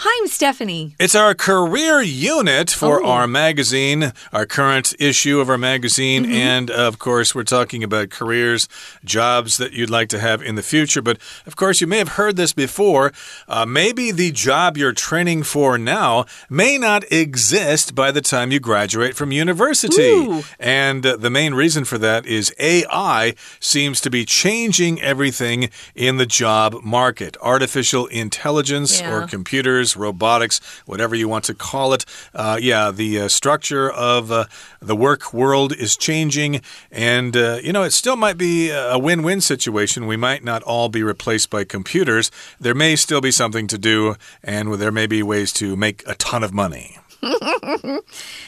Hi, I'm Stephanie. It's our career unit for Oh. our magazine, our current issue of our magazine. Mm-hmm. And of course, we're talking about careers, jobs that you'd like to have in the future. But of course, you may have heard this before. Uh, maybe the job you're training for now may not exist by the time you graduate from university. Ooh. And uh, the main reason for that is AI seems to be changing everything in the job market. Artificial intelligence or Yeah. Computers, robotics, whatever you want to call it. Uh, yeah, the uh, structure of uh, the work world is changing. And, uh, you know, it still might be a win win situation. We might not all be replaced by computers. There may still be something to do, and there may be ways to make a ton of money.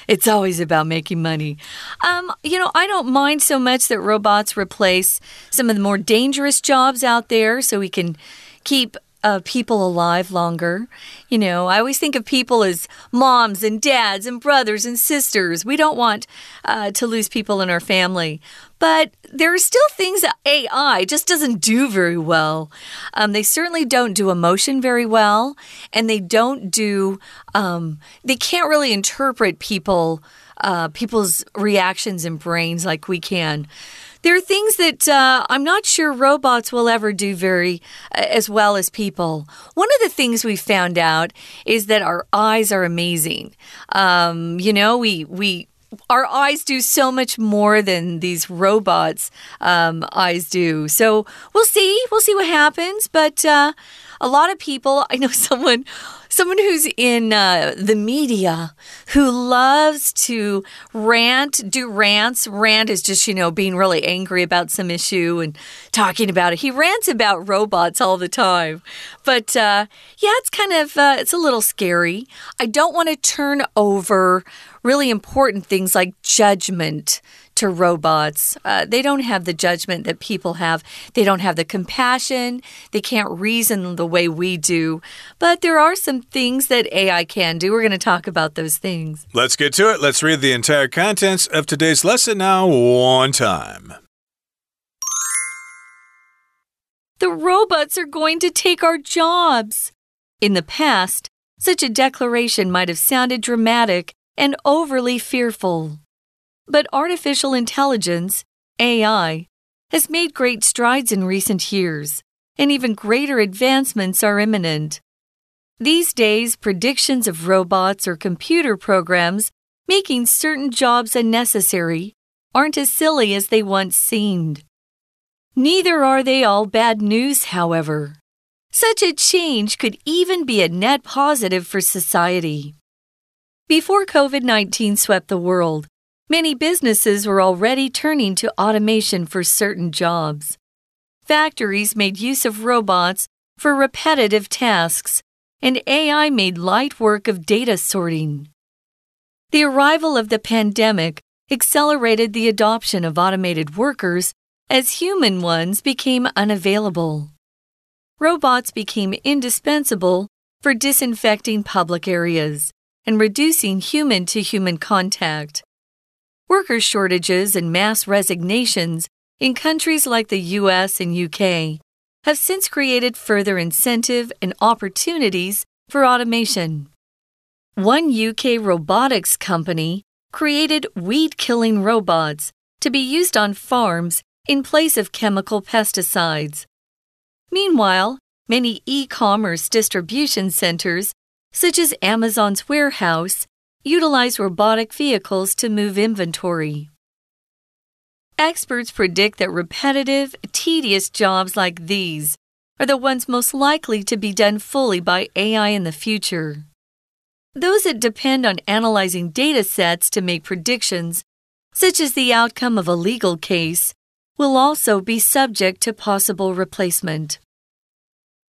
It's always about making money. Um, you know, I don't mind so much that robots replace some of the more dangerous jobs out there so we can keep uh, people alive longer. You know, I always think of people as moms and dads and brothers and sisters. We don't want uh, to lose people in our family. But there are still things that AI just doesn't do very well. Um, they certainly don't do emotion very well, and they don't do, um, they can't really interpret people. Uh, people's reactions and brains like we can. There are things that uh, I'm not sure robots will ever do very uh, as well as people. One of the things we found out is that our eyes are amazing. Um, you know, we we our eyes do so much more than these robots' um, eyes do. So we'll see. We'll see what happens. But uh, a lot of people, I know someone. Someone who's in uh, the media who loves to rant, do rants. Rant is just, you know, being really angry about some issue and talking about it. He rants about robots all the time. But uh, yeah, it's kind of, uh, it's a little scary. I don't want to turn over really important things like judgment to robots. Uh, they don't have the judgment that people have. They don't have the compassion. They can't reason the way we do. But there are some things that AI can do. We're going to talk about those things. Let's get to it. Let's read the entire contents of today's lesson now, one time. The robots are going to take our jobs. In the past, such a declaration might have sounded dramatic and overly fearful. But artificial intelligence, AI, has made great strides in recent years, and even greater advancements are imminent. These days, predictions of robots or computer programs making certain jobs unnecessary aren't as silly as they once seemed. Neither are they all bad news, however. Such a change could even be a net positive for society. Before COVID 19 swept the world, many businesses were already turning to automation for certain jobs. Factories made use of robots for repetitive tasks, and AI made light work of data sorting. The arrival of the pandemic accelerated the adoption of automated workers as human ones became unavailable. Robots became indispensable for disinfecting public areas and reducing human to human contact. Worker shortages and mass resignations in countries like the US and UK have since created further incentive and opportunities for automation. One UK robotics company created weed killing robots to be used on farms in place of chemical pesticides. Meanwhile, many e commerce distribution centers, such as Amazon's warehouse, utilize robotic vehicles to move inventory. Experts predict that repetitive, tedious jobs like these are the ones most likely to be done fully by AI in the future. Those that depend on analyzing data sets to make predictions, such as the outcome of a legal case, will also be subject to possible replacement.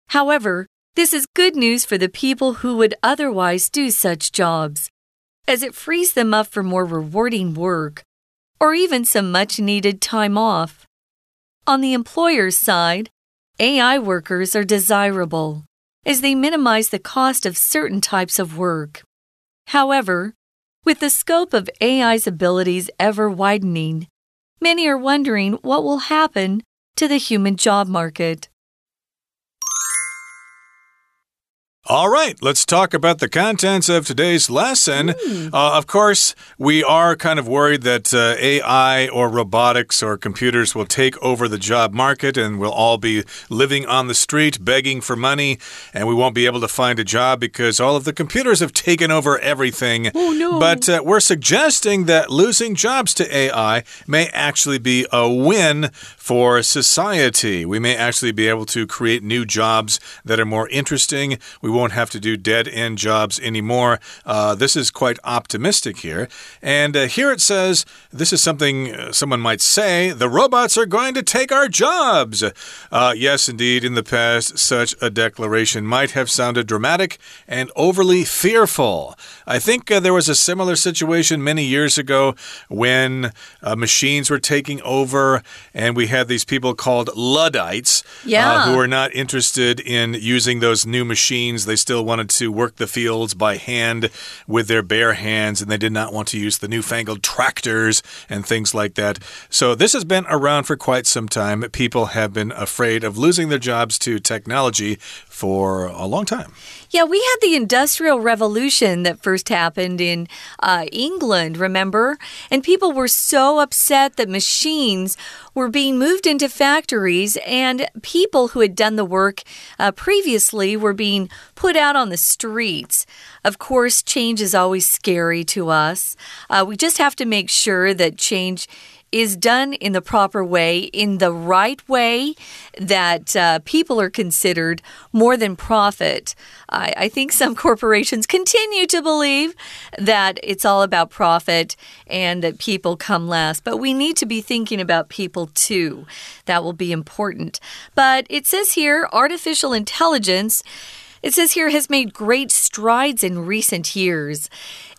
However, this is good news for the people who would otherwise do such jobs, as it frees them up for more rewarding work or even some much needed time off. On the employer's side, AI workers are desirable as they minimize the cost of certain types of work. However, with the scope of AI's abilities ever widening, many are wondering what will happen to the human job market. All right, let's talk about the contents of today's lesson. Mm. Uh, of course, we are kind of worried that uh, AI or robotics or computers will take over the job market and we'll all be living on the street begging for money and we won't be able to find a job because all of the computers have taken over everything. Oh, no. But uh, we're suggesting that losing jobs to AI may actually be a win for society. We may actually be able to create new jobs that are more interesting. We won't have to do dead end jobs anymore. Uh, this is quite optimistic here. And uh, here it says this is something uh, someone might say the robots are going to take our jobs. Uh, yes, indeed, in the past, such a declaration might have sounded dramatic and overly fearful. I think uh, there was a similar situation many years ago when uh, machines were taking over and we had these people called Luddites Yeah. who were not interested in using those new machines. They still wanted to work the fields by hand with their bare hands, and they did not want to use the newfangled tractors and things like that. So, this has been around for quite some time. People have been afraid of losing their jobs to technology for a long time. Yeah, we had the Industrial Revolution that first happened in uh, England, remember? And people were so upset that machines were being moved into factories, and people who had done the work uh, previously were being put out on the streets. Of course, change is always scary to us. Uh, we just have to make sure that change is done in the proper way, in the right way, that uh, people are considered more than profit. I, I think some corporations continue to believe that it's all about profit and that people come last. But we need to be thinking about people too. That will be important. But it says here artificial intelligence. It says here has made great strides in recent years.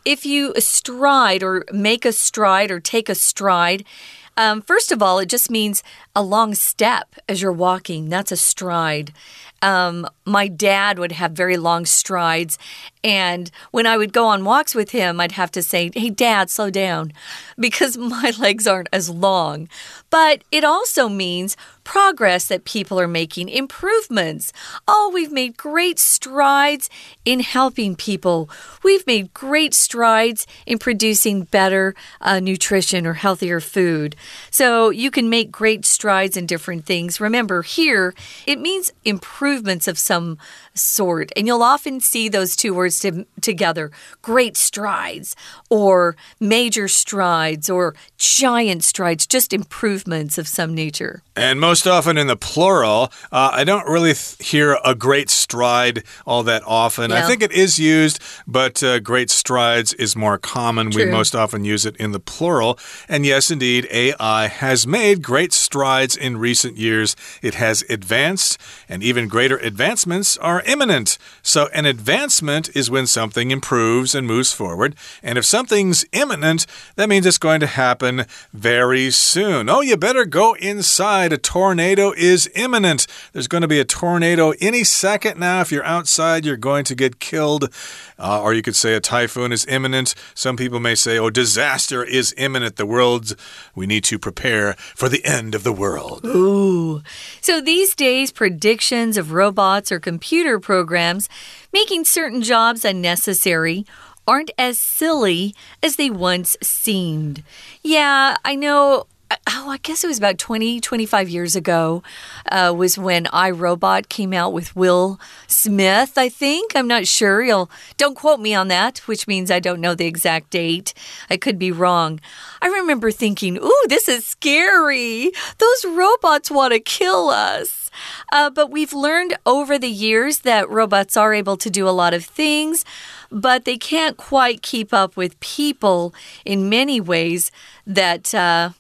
If you stride or make a stride or take a stride, um, first of all, it just means a long step as you're walking. That's a stride. Um, my dad would have very long strides. And when I would go on walks with him, I'd have to say, Hey, dad, slow down, because my legs aren't as long. But it also means progress that people are making, improvements. Oh, we've made great strides in helping people. We've made great strides in producing better uh, nutrition or healthier food. So you can make great strides in different things. Remember, here it means improvements of some sort. And you'll often see those two words to, together great strides, or major strides, or giant strides, just improvements of some nature. And most often in the plural, uh, I don't really hear a great stride all that often. I think it is used, but uh, great strides is more common. We most often use it in the plural. And yes, indeed, AI has made great strides in recent years. It has advanced, and even greater advancements are imminent. So, an advancement is when something improves and moves forward. And if something's imminent, that means it's going to happen very soon. Oh, you better go inside. A tornado is imminent. There's going to be a tornado any second now. If you're outside, you're going to get killed. Uh, or you could say a typhoon is imminent. Some people may say, oh, disaster is imminent. The world's, we need to prepare for the end of the world. Ooh. So these days, of robots or computer programs making certain jobs unnecessary aren't as silly as they once seemed. Yeah, I know. Oh, I guess it was about 20, 25 years ago, uh, was when I, Robot came out with Will Smith, I think. I'm not sure. You'll, don't quote me on that, which means I don't know the exact date. I could be wrong. I remember thinking, ooh, this is scary. Those robots want to kill us. Uh, but we've learned over the years that robots are able to do a lot of things, but they can't quite keep up with people in many ways that. Uh,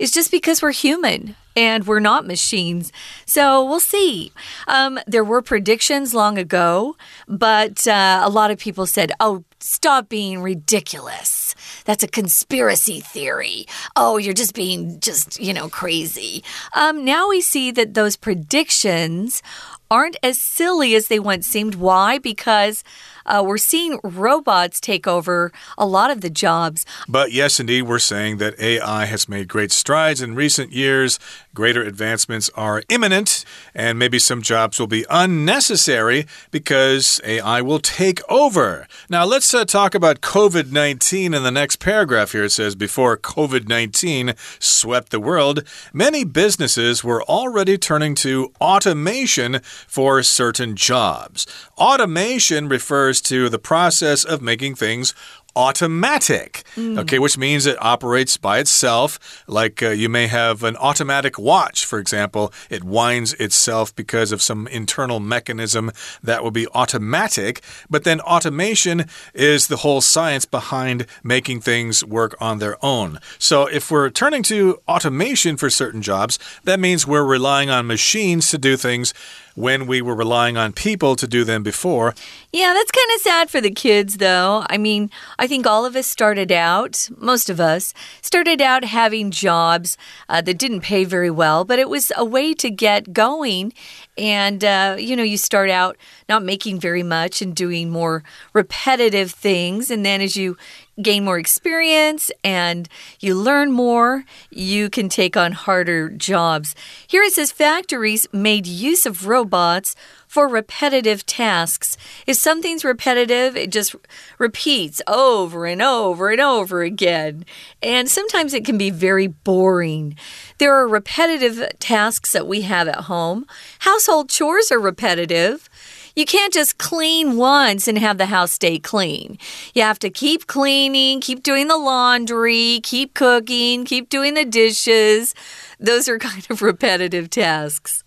it's just because we're human and we're not machines. So we'll see. Um, there were predictions long ago, but uh, a lot of people said, oh, stop being ridiculous. That's a conspiracy theory. Oh, you're just being just, you know, crazy. Um, now we see that those predictions aren't as silly as they once seemed. Why? Because uh, we're seeing robots take over a lot of the jobs. But yes, indeed, we're saying that AI has made great strides in recent years. Greater advancements are imminent, and maybe some jobs will be unnecessary because AI will take over. Now, let's uh, talk about COVID 19 in the next paragraph here. It says Before COVID 19 swept the world, many businesses were already turning to automation for certain jobs. Automation refers to the process of making things automatic. Mm. Okay, which means it operates by itself. Like uh, you may have an automatic watch, for example, it winds itself because of some internal mechanism that will be automatic. But then automation is the whole science behind making things work on their own. So if we're turning to automation for certain jobs, that means we're relying on machines to do things when we were relying on people to do them before. Yeah, that's kind of sad for the kids, though. I mean, I think all of us started out, most of us, started out having jobs uh, that didn't pay very well, but it was a way to get going. And, uh, you know, you start out not making very much and doing more repetitive things. And then as you gain more experience and you learn more, you can take on harder jobs. Here it says factories made use of robots for repetitive tasks. If something's repetitive, it just repeats over and over and over again. And sometimes it can be very boring. There are repetitive tasks that we have at home. Household chores are repetitive. You can't just clean once and have the house stay clean. You have to keep cleaning, keep doing the laundry, keep cooking, keep doing the dishes. Those are kind of repetitive tasks.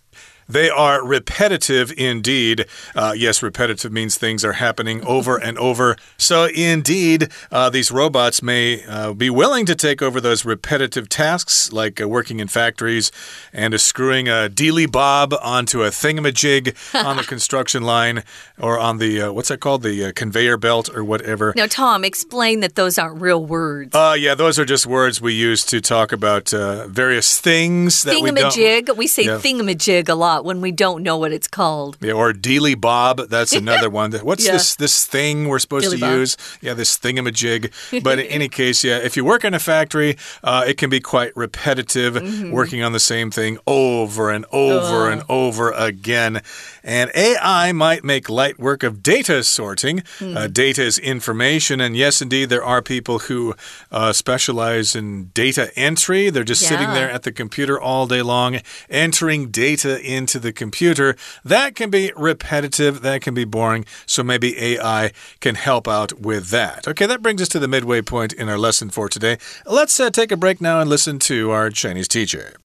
They are repetitive indeed. Uh, yes, repetitive means things are happening over and over. So, indeed, uh, these robots may uh, be willing to take over those repetitive tasks, like uh, working in factories and screwing a dealy bob onto a thingamajig on the construction line or on the, uh, what's that called? The uh, conveyor belt or whatever. Now, Tom, explain that those aren't real words. Uh, yeah, those are just words we use to talk about various things that we don't. We say yeah. thingamajig a lot lot when we don't know what it's called. Yeah, or Dealy Bob. That's another one. What's yeah. this this thing we're supposed Dealy to Bob. use? Yeah, this thingamajig. But in any case, yeah, if you work in a factory, uh, it can be quite repetitive, mm -hmm. working on the same thing over and over and over again. And AI might make light work of data sorting. Mm. Uh, data is information, and yes, indeed, there are people who uh, specialize in data entry. They're just yeah. sitting there at the computer all day long, entering data in into the computer. That can be repetitive, that can be boring, so maybe AI can help out with that. Okay, that brings us to the midway point in our lesson for today. Let's uh, take a break now and listen to our Chinese teacher.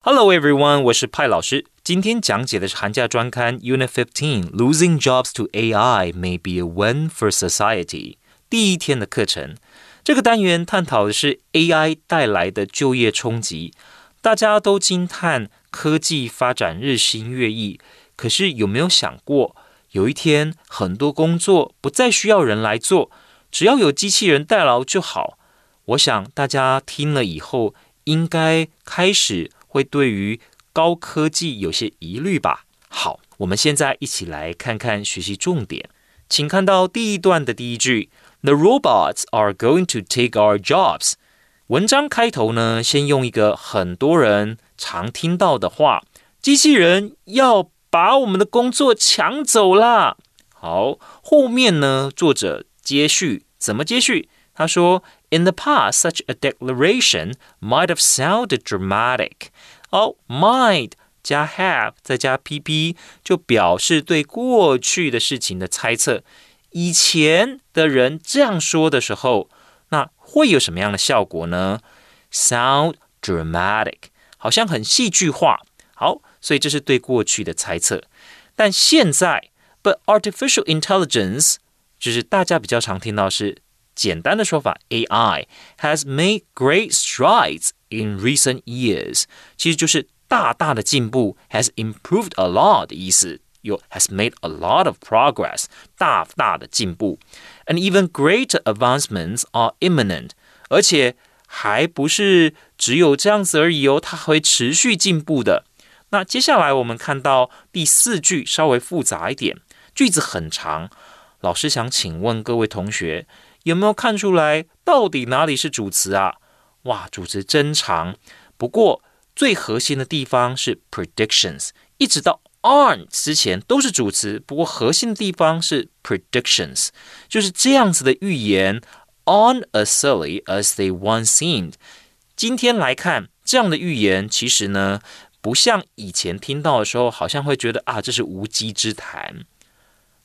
Hello everyone，我是派老师。 今天讲解的是寒假专刊 Unit Fifteen Losing Jobs to AI May Be a Win for Society 第一天的课程。这个单元探讨的是 AI 带来的就业冲击。大家都惊叹科技发展日新月异，可是有没有想过，有一天很多工作不再需要人来做，只要有机器人代劳就好？我想大家听了以后，应该开始会对于高科技有些疑虑吧。好，我们现在一起来看看学习重点，请看到第一段的第一句：The robots are going to take our jobs。文章开头呢，先用一个很多人常听到的话：“机器人要把我们的工作抢走啦。”好，后面呢，作者接续怎么接续？他说：“In the past, such a declaration might have sounded dramatic。”好，might 加 have 再加 pp 就表示对过去的事情的猜测。以前的人这样说的时候。那会有什么样的效果呢？Sound dramatic，好像很戏剧化。好，所以这是对过去的猜测。但现在，But artificial intelligence，就是大家比较常听到是简单的说法，AI has made great strides in recent years，其实就是大大的进步，has improved a lot 的意思。有 has made a lot of progress，大大的进步。 and even greater advancements are imminent。而且还不是只有这样子而已哦，它会持续进步的。那接下来我们看到第四句稍微复杂一点，句子很长。老师想请问各位同学，有没有看出来到底哪里是主词啊？ 哇，主词真长。不过最核心的地方是 predictions，一直到 on 之前都是主词。不过核心的地方是 predictions，就是这样子的预言。On as silly as they once seemed，今天来看这样的预言，其实呢不像以前听到的时候，好像会觉得啊这是无稽之谈。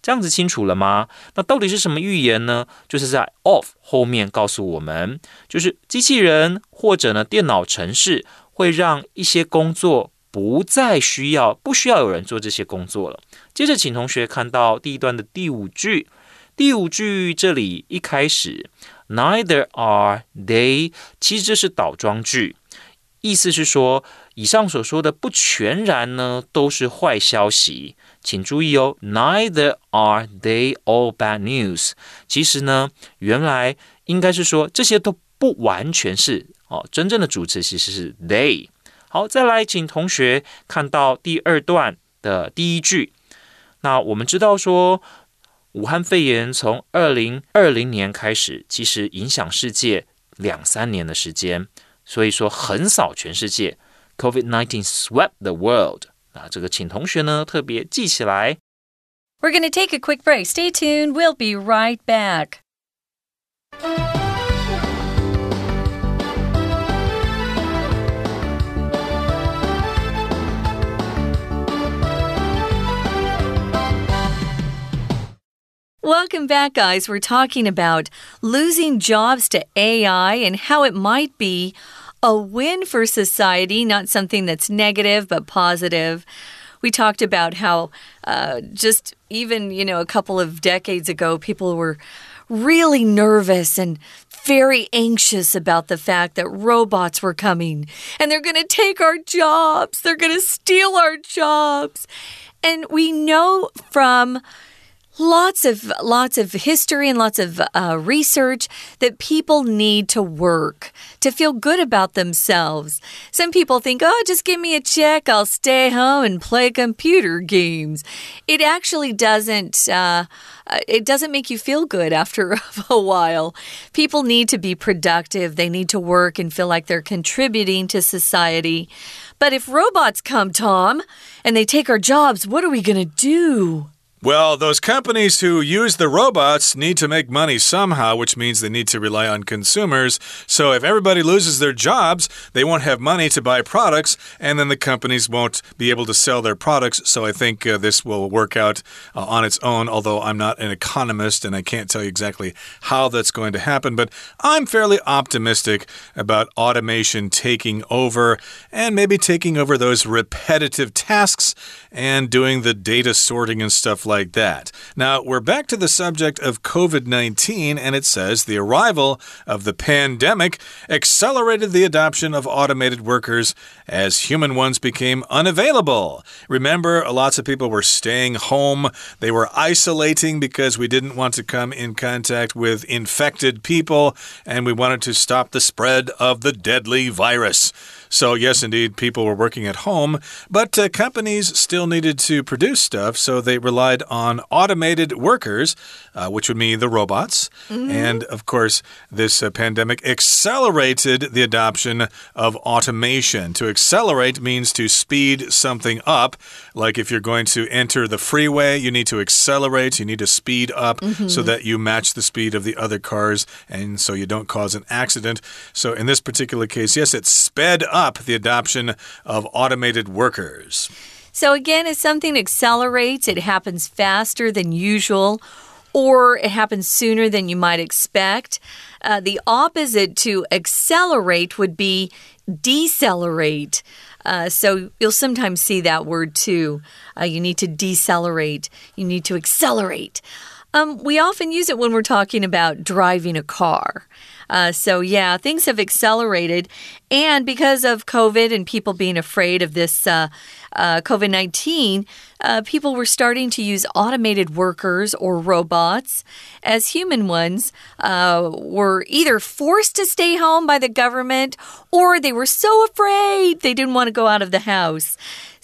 这样子清楚了吗？那到底是什么预言呢？就是在 off 后面告诉我们，就是机器人或者呢电脑程式会让一些工作不再需要，不需要有人做这些工作了。接着，请同学看到第一段的第五句，第五句这里一开始，neither are they，其实这是倒装句，意思是说，以上所说的不全然呢都是坏消息。请注意哦，Neither are they all bad news。其实呢，原来应该是说这些都不完全是哦，真正的主词其实是 they。好，再来，请同学看到第二段的第一句。那我们知道说，武汉肺炎从二零二零年开始，其实影响世界两三年的时间，所以说横扫全世界 ，COVID-19 swept the world。那这个，请同学呢特别记起来。We're going to take a quick break. Stay tuned. We'll be right back. Welcome back, guys. We're talking about losing jobs to AI and how it might be a win for society, not something that's negative but positive. We talked about how uh, just even, you know, a couple of decades ago, people were really nervous and very anxious about the fact that robots were coming and they're going to take our jobs, they're going to steal our jobs. And we know from lots of lots of history and lots of uh, research that people need to work to feel good about themselves. Some people think, "Oh, just give me a check, I'll stay home and play computer games." It actually doesn't. Uh, uh it doesn't make you feel good after a while. People need to be productive. They need to work and feel like they're contributing to society. But if robots come, Tom, and they take our jobs, what are we going to do? Well, those companies who use the robots need to make money somehow, which means they need to rely on consumers. So if everybody loses their jobs, they won't have money to buy products, and then the companies won't be able to sell their products. So I think uh, this will work out uh, on its own, although I'm not an economist and I can't tell you exactly how that's going to happen. But I'm fairly optimistic about automation taking over and maybe taking over those repetitive tasks and doing the data sorting and stuff like that. Now, we're back to the subject of COVID 19, and it says the arrival of the pandemic accelerated the adoption of automated workers as human ones became unavailable. Remember, lots of people were staying home, they were isolating because we didn't want to come in contact with infected people, and we wanted to stop the spread of the deadly virus. So, yes, indeed, people were working at home, but uh, companies still needed to produce stuff, so they relied on automated workers, uh, which would mean the robots. Mm -hmm. And of course, this uh, pandemic accelerated the adoption of automation. To accelerate means to speed something up. Like if you're going to enter the freeway, you need to accelerate, you need to speed up mm -hmm. so that you match the speed of the other cars and so you don't cause an accident. So, in this particular case, yes, it sped up up the adoption of automated workers. So, again, if something accelerates, it happens faster than usual or it happens sooner than you might expect. Uh, the opposite to accelerate would be decelerate. Uh, so you'll sometimes see that word too. Uh, you need to decelerate, you need to accelerate. Um, we often use it when we're talking about driving a car. Uh, so, yeah, things have accelerated. And because of COVID and people being afraid of this uh, uh, COVID 19, uh, people were starting to use automated workers or robots as human ones uh, were either forced to stay home by the government or they were so afraid they didn't want to go out of the house.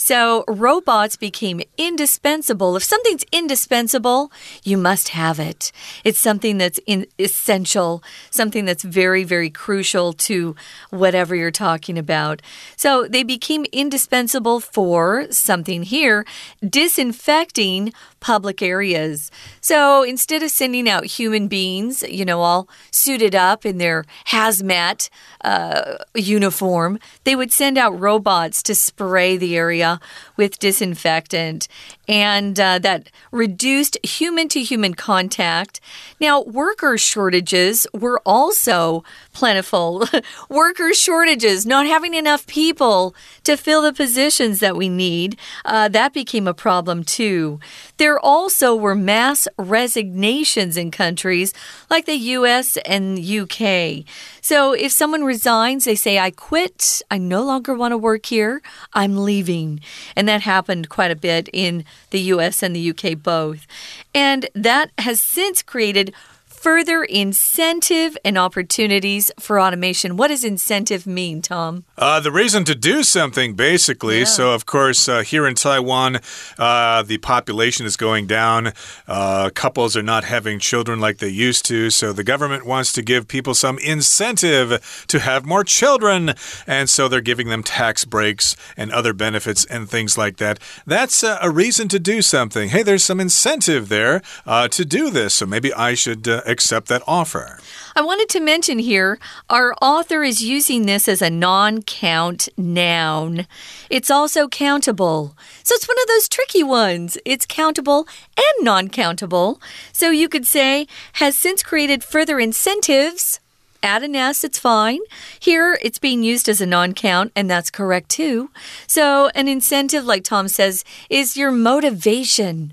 So robots became indispensable. If something's indispensable, you must have it. It's something that's essential, something that's very, very crucial to whatever you're talking about. So they became indispensable for something here disinfecting public areas. So instead of sending out human beings, you know, all suited up in their hazmat uh, uniform, they would send out robots to spray the area with disinfectant and uh, that reduced human to human contact. Now, worker shortages were also plentiful. worker shortages, not having enough people to fill the positions that we need, uh, that became a problem too. There also were mass resignations in countries like the US and UK. So if someone resigns, they say, I quit, I no longer want to work here, I'm leaving. And that happened quite a bit in the US and the UK both. And that has since created further incentive and opportunities for automation. What does incentive mean, Tom? Uh, the reason to do something, basically. Yeah. So, of course, uh, here in Taiwan, uh, the population is going down. Uh, couples are not having children like they used to. So, the government wants to give people some incentive to have more children. And so, they're giving them tax breaks and other benefits and things like that. That's uh, a reason to do something. Hey, there's some incentive there uh, to do this. So, maybe I should accept that offer. I wanted to mention here our author is using this as a non count noun. It's also countable. So it's one of those tricky ones. It's countable and non countable. So you could say, has since created further incentives add an S, it's fine. Here, it's being used as a non count, and that's correct too. So, an incentive, like Tom says, is your motivation.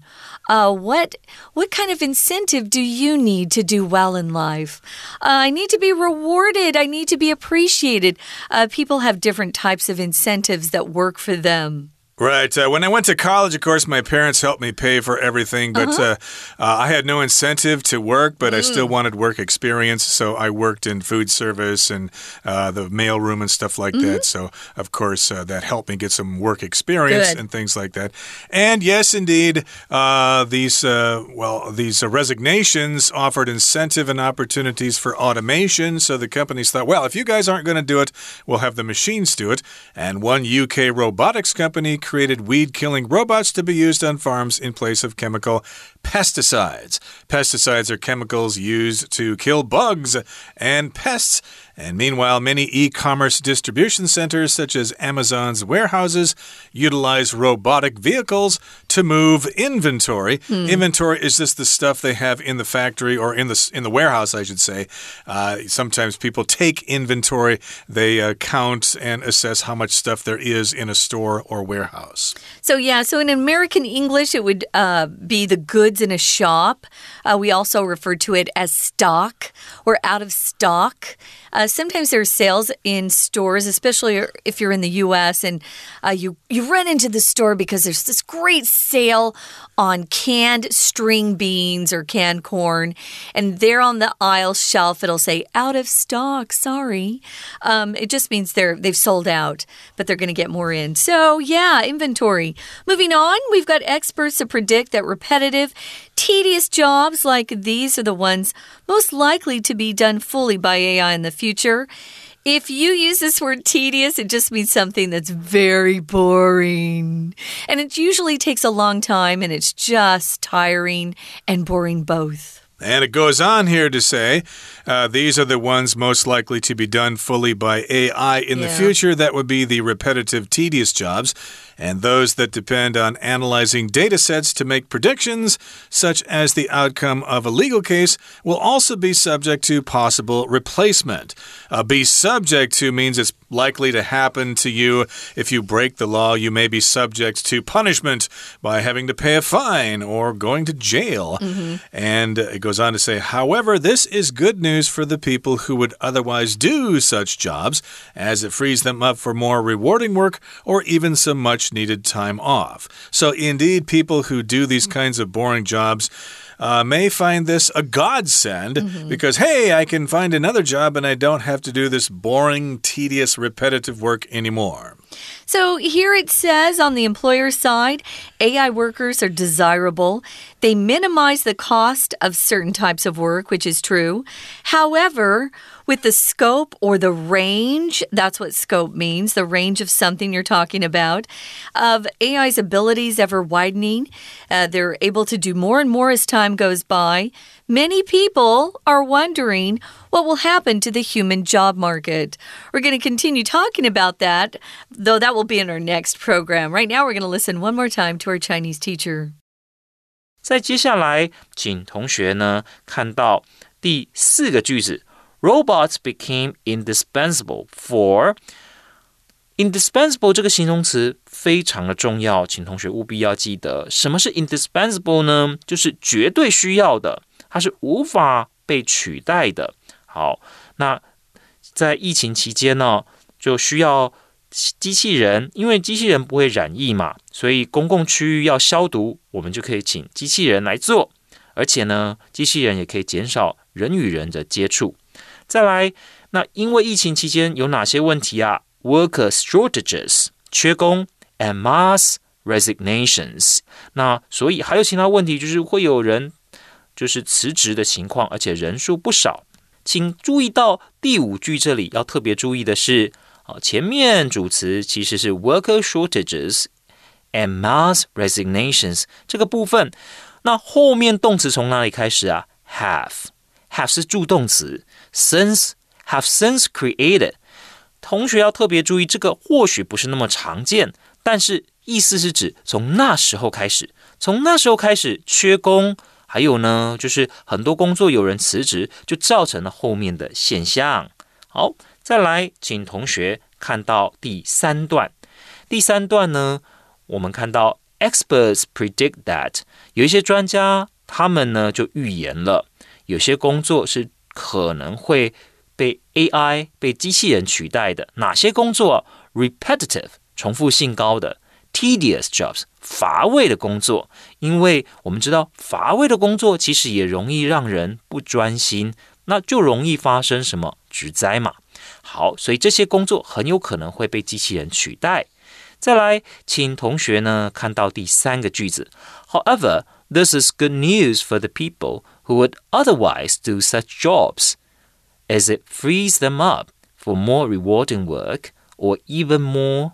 Uh, what what kind of incentive do you need to do well in life? Uh, I need to be rewarded. I need to be appreciated. Uh, people have different types of incentives that work for them. Right. Uh, when I went to college, of course, my parents helped me pay for everything, but uh -huh. uh, I had no incentive to work, but mm. I still mm. wanted work experience. So I worked in food service and uh, the mailroom and stuff like mm -hmm. that. So, of course, uh, that helped me get some work experience Good. and things like that. And yes, indeed, uh, these, well, these resignations offered incentive and opportunities for automation. So the companies thought, well, if you guys aren't going to do it, we'll have the machines do it. And one UK robotics company created weed killing robots to be used on farms in place of chemical pesticides. Pesticides are chemicals used to kill bugs and pests and meanwhile, many e commerce distribution centers, such as Amazon's warehouses, utilize robotic vehicles to move inventory. Hmm. Inventory is just the stuff they have in the factory or in the, in the warehouse, I should say. Uh, sometimes people take inventory, they uh, count and assess how much stuff there is in a store or warehouse. So, yeah, so in American English, it would uh, be the goods in a shop. Uh, we also refer to it as stock or out of stock. Uh, sometimes there's sales in stores, especially if you're in the U.S. and uh, you you run into the store because there's this great sale on canned string beans or canned corn, and there on the aisle shelf it'll say "out of stock." Sorry, um, it just means they're they've sold out, but they're going to get more in. So yeah, inventory. Moving on, we've got experts that predict that repetitive, tedious jobs like these are the ones most likely to be done fully by AI in the future. If you use this word tedious, it just means something that's very boring. And it usually takes a long time and it's just tiring and boring both. And it goes on here to say uh, these are the ones most likely to be done fully by AI in yeah. the future. That would be the repetitive, tedious jobs. And those that depend on analyzing data sets to make predictions, such as the outcome of a legal case, will also be subject to possible replacement. Uh, be subject to means it's likely to happen to you. If you break the law, you may be subject to punishment by having to pay a fine or going to jail. Mm -hmm. And it goes on to say, however, this is good news for the people who would otherwise do such jobs, as it frees them up for more rewarding work or even some much needed time off. So, indeed, people who do these kinds of boring jobs uh, may find this a godsend mm -hmm. because, hey, I can find another job and I don't have to do this boring, tedious, repetitive work anymore. So here it says on the employer side, AI workers are desirable. They minimize the cost of certain types of work, which is true. However, with the scope or the range, that's what scope means, the range of something you're talking about, of AI's abilities ever widening. Uh, they're able to do more and more as time goes by. Many people are wondering what will happen to the human job market. We're going to continue talking about that, though that will be in our next program. Right now, we're going to listen one more time to our Chinese teacher. 在接下来，请同学呢看到第四个句子 robots became indispensable for indispensable 这个形容词非常的重要，请同学务必要记得，什么是 indispensable 呢？就是绝对需要的， 它是无法被取代的。好，那在疫情期间呢，就需要机器人，因为机器人不会染疫嘛，所以公共区域要消毒，我们就可以请机器人来做，而且呢，机器人也可以减少人与人的接触。再来，那因为疫情期间有哪些问题啊？Worker shortages，缺工，and mass resignations。那所以还有其他问题，就是会有人就是辞职的情况，而且人数不少。请注意到第五句这里要特别注意的是，啊，前面主词其实是 worker shortages and mass resignations 这个部分，那后面动词从哪里开始啊？Have。have 是助动词，since have since created。同学要特别注意，这个或许不是那么常见，但是意思是指从那时候开始，从那时候开始缺工，还有呢，就是很多工作有人辞职，就造成了后面的现象。好，再来，请同学看到第三段。第三段呢，我们看到 experts predict that 有一些专家，他们呢就预言了。有些工作是可能会被 AI 被机器人取代的，哪些工作？Repetitive 重复性高的 ，tedious jobs 乏味的工作，因为我们知道乏味的工作其实也容易让人不专心，那就容易发生什么职灾嘛。好，所以这些工作很有可能会被机器人取代。再来，请同学呢看到第三个句子，However。This is good news for the people who would otherwise do such jobs, as it frees them up for more rewarding work or even more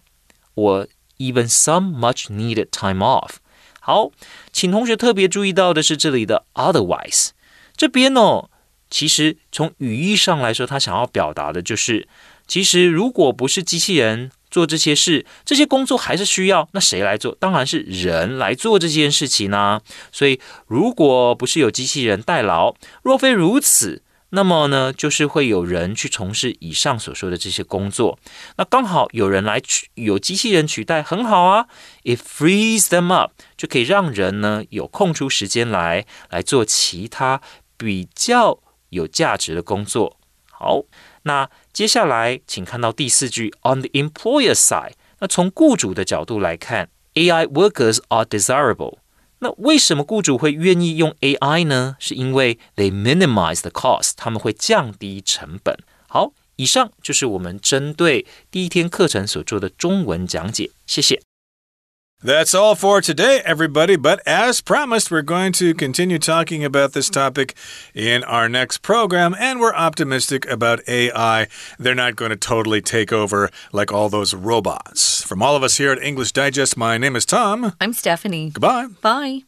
or even some much needed time off. 好，请同学特别注意到的是这里的 otherwise 这边哦，其实从语义上来说，他想要表达的就是，其实如果不是机器人做这些事，这些工作还是需要那谁来做？当然是人来做这件事情呢。所以，如果不是有机器人代劳，若非如此，那么呢，就是会有人去从事以上所说的这些工作。那刚好有人来取，有机器人取代，很好啊。It frees them up，就可以让人呢有空出时间来来做其他比较有价值的工作。好。那接下来，请看到第四句，on the employer side。那从雇主的角度来看，AI workers are desirable。那为什么雇主会愿意用 AI 呢？是因为 they minimize the cost，他们会降低成本。好，以上就是我们针对第一天课程所做的中文讲解。谢谢。That's all for today, everybody. But as promised, we're going to continue talking about this topic in our next program, and we're optimistic about AI. They're not going to totally take over like all those robots. From all of us here at English Digest, my name is Tom. I'm Stephanie. Goodbye. Bye.